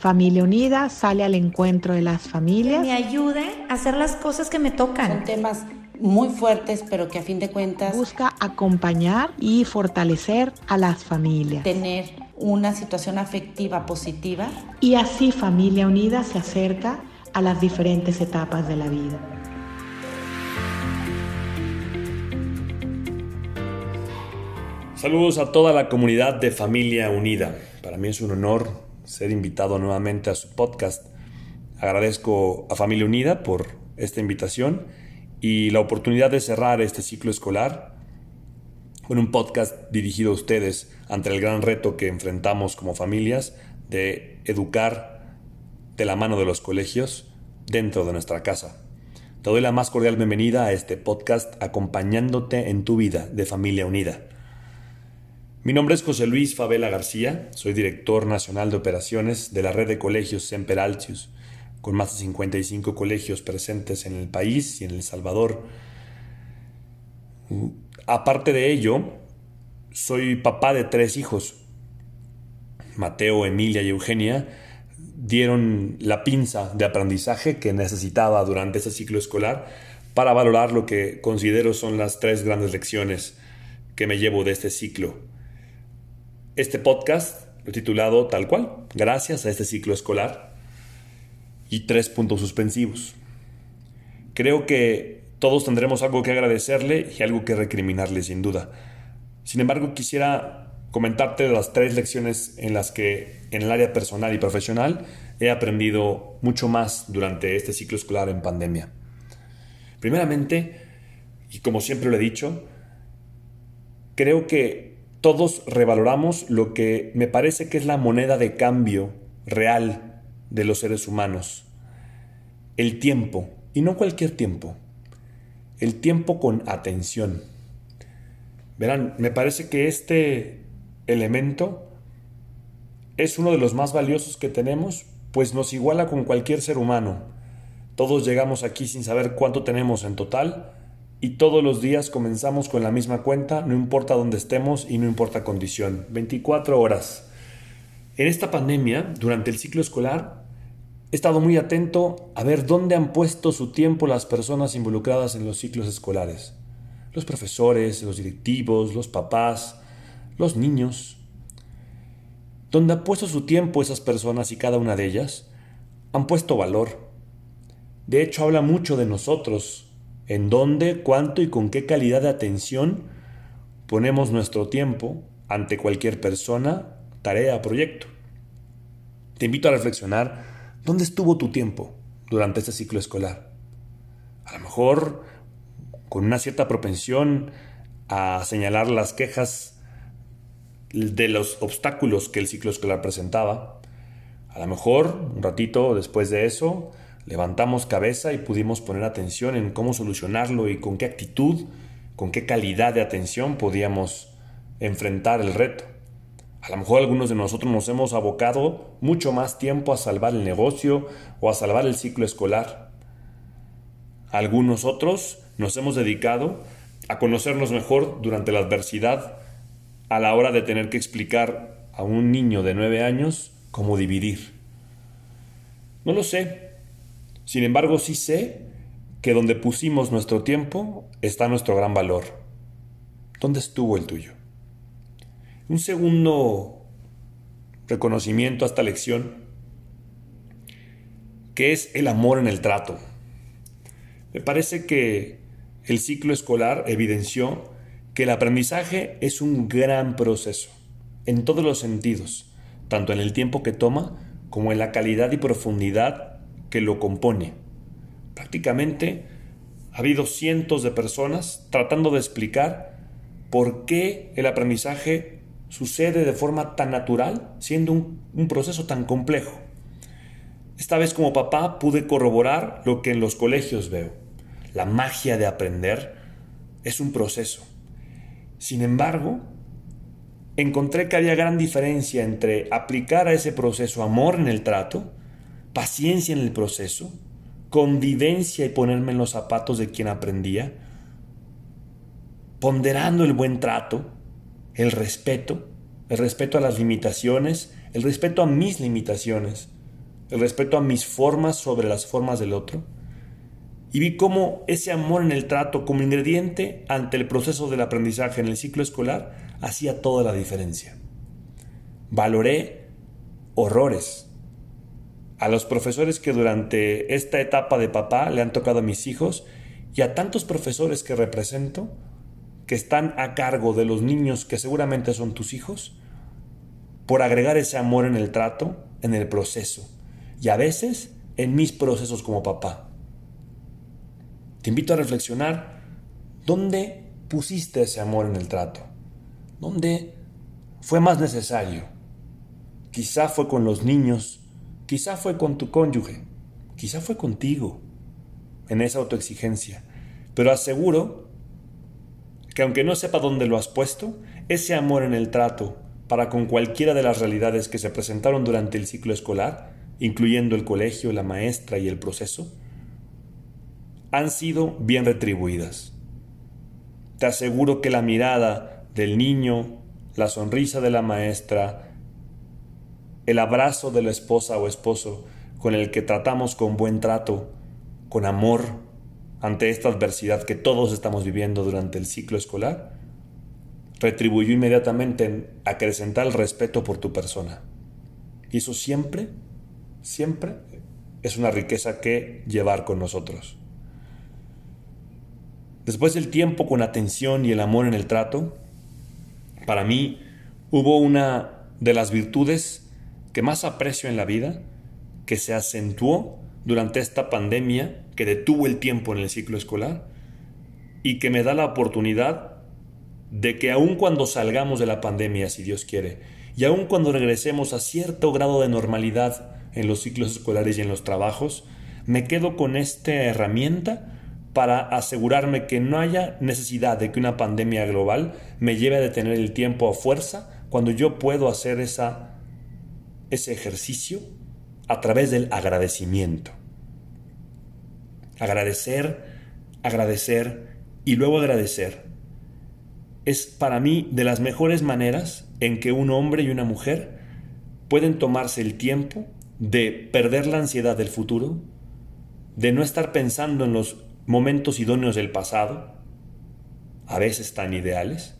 Familia Unida sale al encuentro de las familias. me ayude a hacer las cosas que me tocan. Son temas muy fuertes, pero que a fin de cuentas busca acompañar y fortalecer a las familias. Tener una situación afectiva positiva. Y así Familia Unida se acerca a las diferentes etapas de la vida. Saludos a toda la comunidad de Familia Unida. Para mí es un honor ser invitado nuevamente a su podcast. Agradezco a Familia Unida por esta invitación y la oportunidad de cerrar este ciclo escolar con un podcast dirigido a ustedes ante el gran reto que enfrentamos como familias de educar de la mano de los colegios dentro de nuestra casa. Te doy la más cordial bienvenida a este podcast acompañándote en tu vida de familia unida. Mi nombre es José Luis Favela García, soy director nacional de operaciones de la red de colegios Semper Altius, con más de 55 colegios presentes en el país y en El Salvador. Aparte de ello, soy papá de tres hijos. Mateo, Emilia y Eugenia dieron la pinza de aprendizaje que necesitaba durante ese ciclo escolar para valorar lo que considero son las tres grandes lecciones que me llevo de este ciclo este podcast lo he titulado tal cual, gracias a este ciclo escolar y tres puntos suspensivos. Creo que todos tendremos algo que agradecerle y algo que recriminarle sin duda. Sin embargo, quisiera comentarte las tres lecciones en las que en el área personal y profesional he aprendido mucho más durante este ciclo escolar en pandemia. Primeramente, y como siempre lo he dicho, creo que todos revaloramos lo que me parece que es la moneda de cambio real de los seres humanos. El tiempo, y no cualquier tiempo, el tiempo con atención. Verán, me parece que este elemento es uno de los más valiosos que tenemos, pues nos iguala con cualquier ser humano. Todos llegamos aquí sin saber cuánto tenemos en total, y todos los días comenzamos con la misma cuenta, no importa dónde estemos y no importa condición. 24 horas. En esta pandemia, durante el ciclo escolar, he estado muy atento a ver dónde han puesto su tiempo las personas involucradas en los ciclos escolares. Los profesores, los directivos, los papás, los niños. ¿Dónde han puesto su tiempo esas personas y cada una de ellas? Han puesto valor. De hecho, habla mucho de nosotros, en dónde, cuánto y con qué calidad de atención ponemos nuestro tiempo ante cualquier persona, tarea, proyecto. Te invito a reflexionar dónde estuvo tu tiempo durante este ciclo escolar. A lo mejor con una cierta propensión a señalar las quejas de los obstáculos que el ciclo escolar presentaba. A lo mejor, un ratito después de eso, levantamos cabeza y pudimos poner atención en cómo solucionarlo y con qué actitud, con qué calidad de atención podíamos enfrentar el reto. A lo mejor algunos de nosotros nos hemos abocado mucho más tiempo a salvar el negocio o a salvar el ciclo escolar. Algunos otros nos hemos dedicado a conocernos mejor durante la adversidad a la hora de tener que explicar a un niño de nueve años cómo dividir. No lo sé, sin embargo, sí sé que donde pusimos nuestro tiempo está nuestro gran valor. ¿Dónde estuvo el tuyo? Un segundo reconocimiento a esta lección, que es el amor en el trato. Me parece que el ciclo escolar evidenció que el aprendizaje es un gran proceso, en todos los sentidos, tanto en el tiempo que toma como en la calidad y profundidad que lo compone. Prácticamente ha habido cientos de personas tratando de explicar por qué el aprendizaje sucede de forma tan natural, siendo un, un, proceso tan complejo. Esta vez como papá pude corroborar lo que en los colegios veo. La magia de aprender es un proceso. Sin embargo, encontré que había gran diferencia entre aplicar a ese proceso amor en el trato paciencia en el proceso, convivencia y ponerme en los zapatos de quien aprendía, ponderando el buen trato, el respeto, el respeto a las limitaciones, el respeto a mis limitaciones, el respeto a mis formas sobre las formas del otro, y vi cómo ese amor en el trato como ingrediente ante el proceso del aprendizaje en el ciclo escolar hacía toda la diferencia. Valoré horrores a los profesores que durante esta etapa de papá le han tocado a mis hijos y a tantos profesores que represento que están a cargo de los niños que seguramente son tus hijos, por agregar ese amor en el trato, en el proceso, y a veces en mis procesos como papá. Te invito a reflexionar dónde pusiste ese amor en el trato, dónde fue más necesario. Quizá fue con los niños, quizá fue con tu cónyuge, quizá fue contigo, en esa autoexigencia. Pero aseguro que aunque no sepa dónde lo has puesto, ese amor en el trato para con cualquiera de las realidades que se presentaron durante el ciclo escolar, incluyendo el colegio, la maestra y el proceso, han sido bien retribuidas. Te aseguro que la mirada del niño, la sonrisa de la maestra, el abrazo de la esposa o esposo con el que tratamos con buen trato, con amor, ante esta adversidad que todos estamos viviendo durante el ciclo escolar, retribuyó inmediatamente en acrecentar el respeto por tu persona. Y eso siempre, siempre es una riqueza que llevar con nosotros. Después del tiempo con atención y el amor en el trato, para mí hubo una de las virtudes que más aprecio en la vida, que se acentuó durante esta pandemia que detuvo el tiempo en el ciclo escolar y que me da la oportunidad de que aun cuando salgamos de la pandemia, si Dios quiere, y aun cuando regresemos a cierto grado de normalidad en los ciclos escolares y en los trabajos, me quedo con esta herramienta para asegurarme que no haya necesidad de que una pandemia global me lleve a detener el tiempo a fuerza cuando yo puedo hacer esa, ese ejercicio a través del agradecimiento. Agradecer, agradecer y luego agradecer es para mí de las mejores maneras en que un hombre y una mujer pueden tomarse el tiempo de perder la ansiedad del futuro, de no estar pensando en los momentos idóneos del pasado, a veces tan ideales,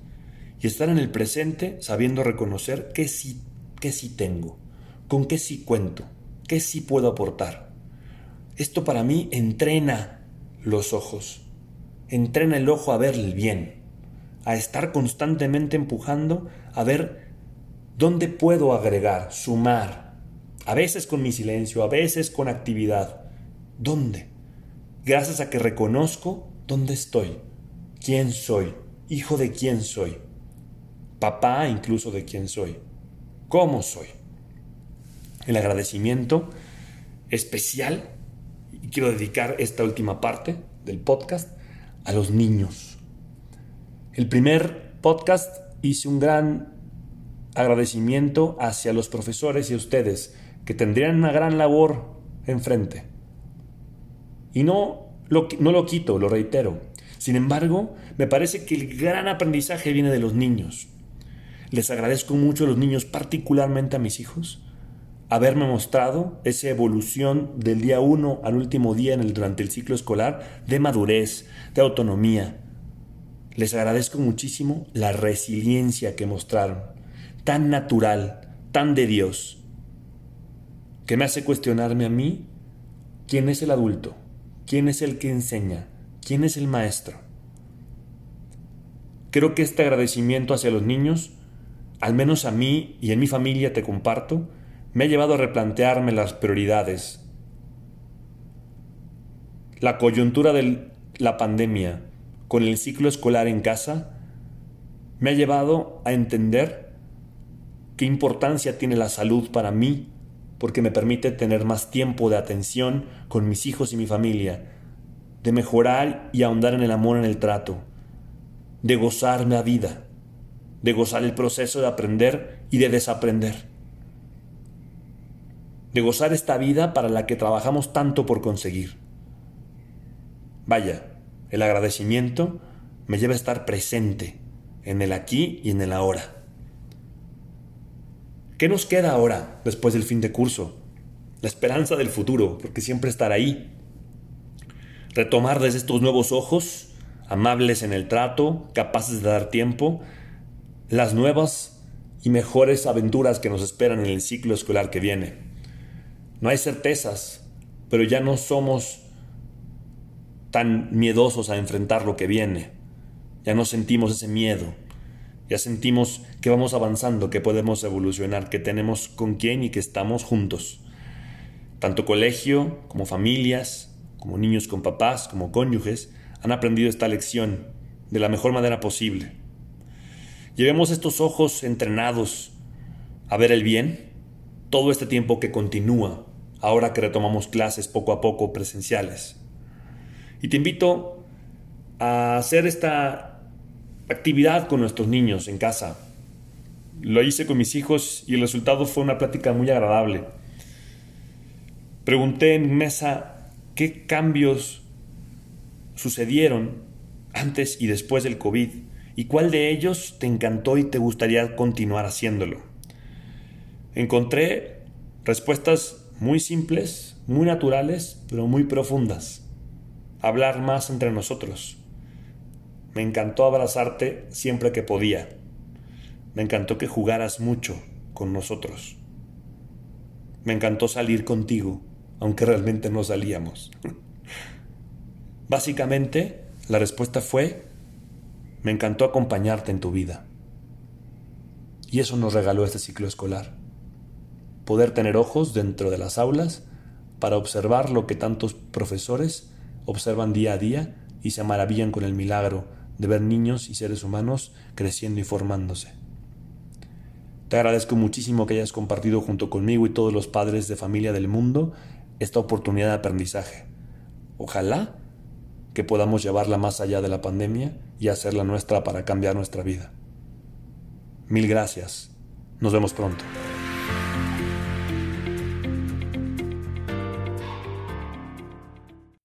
y estar en el presente sabiendo reconocer qué sí, qué sí tengo, con qué sí cuento, ¿Qué sí puedo aportar? Esto para mí entrena los ojos, entrena el ojo a ver el bien, a estar constantemente empujando a ver dónde puedo agregar, sumar, a veces con mi silencio, a veces con actividad. ¿Dónde? Gracias a que reconozco dónde estoy, quién soy, hijo de quién soy, papá incluso de quién soy, cómo soy el agradecimiento especial, y quiero dedicar esta última parte del podcast a los niños. El primer podcast hice un gran agradecimiento hacia los profesores y a ustedes, que tendrían una gran labor enfrente. Y no lo, no lo quito, lo reitero. Sin embargo, me parece que el gran aprendizaje viene de los niños. Les agradezco mucho a los niños, particularmente a mis hijos, haberme mostrado esa evolución del día uno al último día durante el ciclo escolar de madurez, de autonomía. Les agradezco muchísimo la resiliencia que mostraron, tan natural, tan de Dios, que me hace cuestionarme a mí quién es el adulto, quién es el que enseña, quién es el maestro. Creo que este agradecimiento hacia los niños, al menos a mí y en mi familia te comparto, me ha llevado a replantearme las prioridades. La coyuntura de la pandemia con el ciclo escolar en casa me ha llevado a entender qué importancia tiene la salud para mí, porque me permite tener más tiempo de atención con mis hijos y mi familia, de mejorar y ahondar en el amor en el trato, de gozar la vida, de gozar el proceso de aprender y de desaprender de gozar esta vida para la que trabajamos tanto por conseguir. Vaya, el agradecimiento me lleva a estar presente en el aquí y en el ahora. ¿Qué nos queda ahora, después del fin de curso? La esperanza del futuro, porque siempre estará ahí. Retomar desde estos nuevos ojos, amables en el trato, capaces de dar tiempo, las nuevas y mejores aventuras que nos esperan en el ciclo escolar que viene. No hay certezas, pero ya no somos tan miedosos a enfrentar lo que viene. Ya no sentimos ese miedo, ya sentimos que vamos avanzando, que podemos evolucionar, que tenemos con quién y que estamos juntos. Tanto colegio como familias, como niños con papás, como cónyuges, han aprendido esta lección de la mejor manera posible. Llevemos estos ojos entrenados a ver el bien todo este tiempo que continúa, ahora que retomamos clases poco a poco presenciales. Y te invito a hacer esta actividad con nuestros niños en casa. Lo hice con mis hijos y el resultado fue una plática muy agradable. Pregunté en mesa qué cambios sucedieron antes y después del COVID y cuál de ellos te encantó y te gustaría continuar haciéndolo. Encontré respuestas muy simples, muy naturales, pero muy profundas. Hablar más entre nosotros me encantó abrazarte siempre que podía. Me encantó que jugaras mucho con nosotros. Me encantó salir contigo, aunque realmente no salíamos. Básicamente, la respuesta fue, me encantó acompañarte en tu vida. Y eso nos regaló este ciclo escolar. Poder tener ojos dentro de las aulas para observar lo que tantos profesores observan día a día y se maravillan con el milagro de ver niños y seres humanos creciendo y formándose. Te agradezco muchísimo que hayas compartido junto conmigo y todos los padres de familia del mundo esta oportunidad de aprendizaje. Ojalá que podamos llevarla más allá de la pandemia y hacerla nuestra para cambiar nuestra vida. Mil gracias. Nos vemos pronto.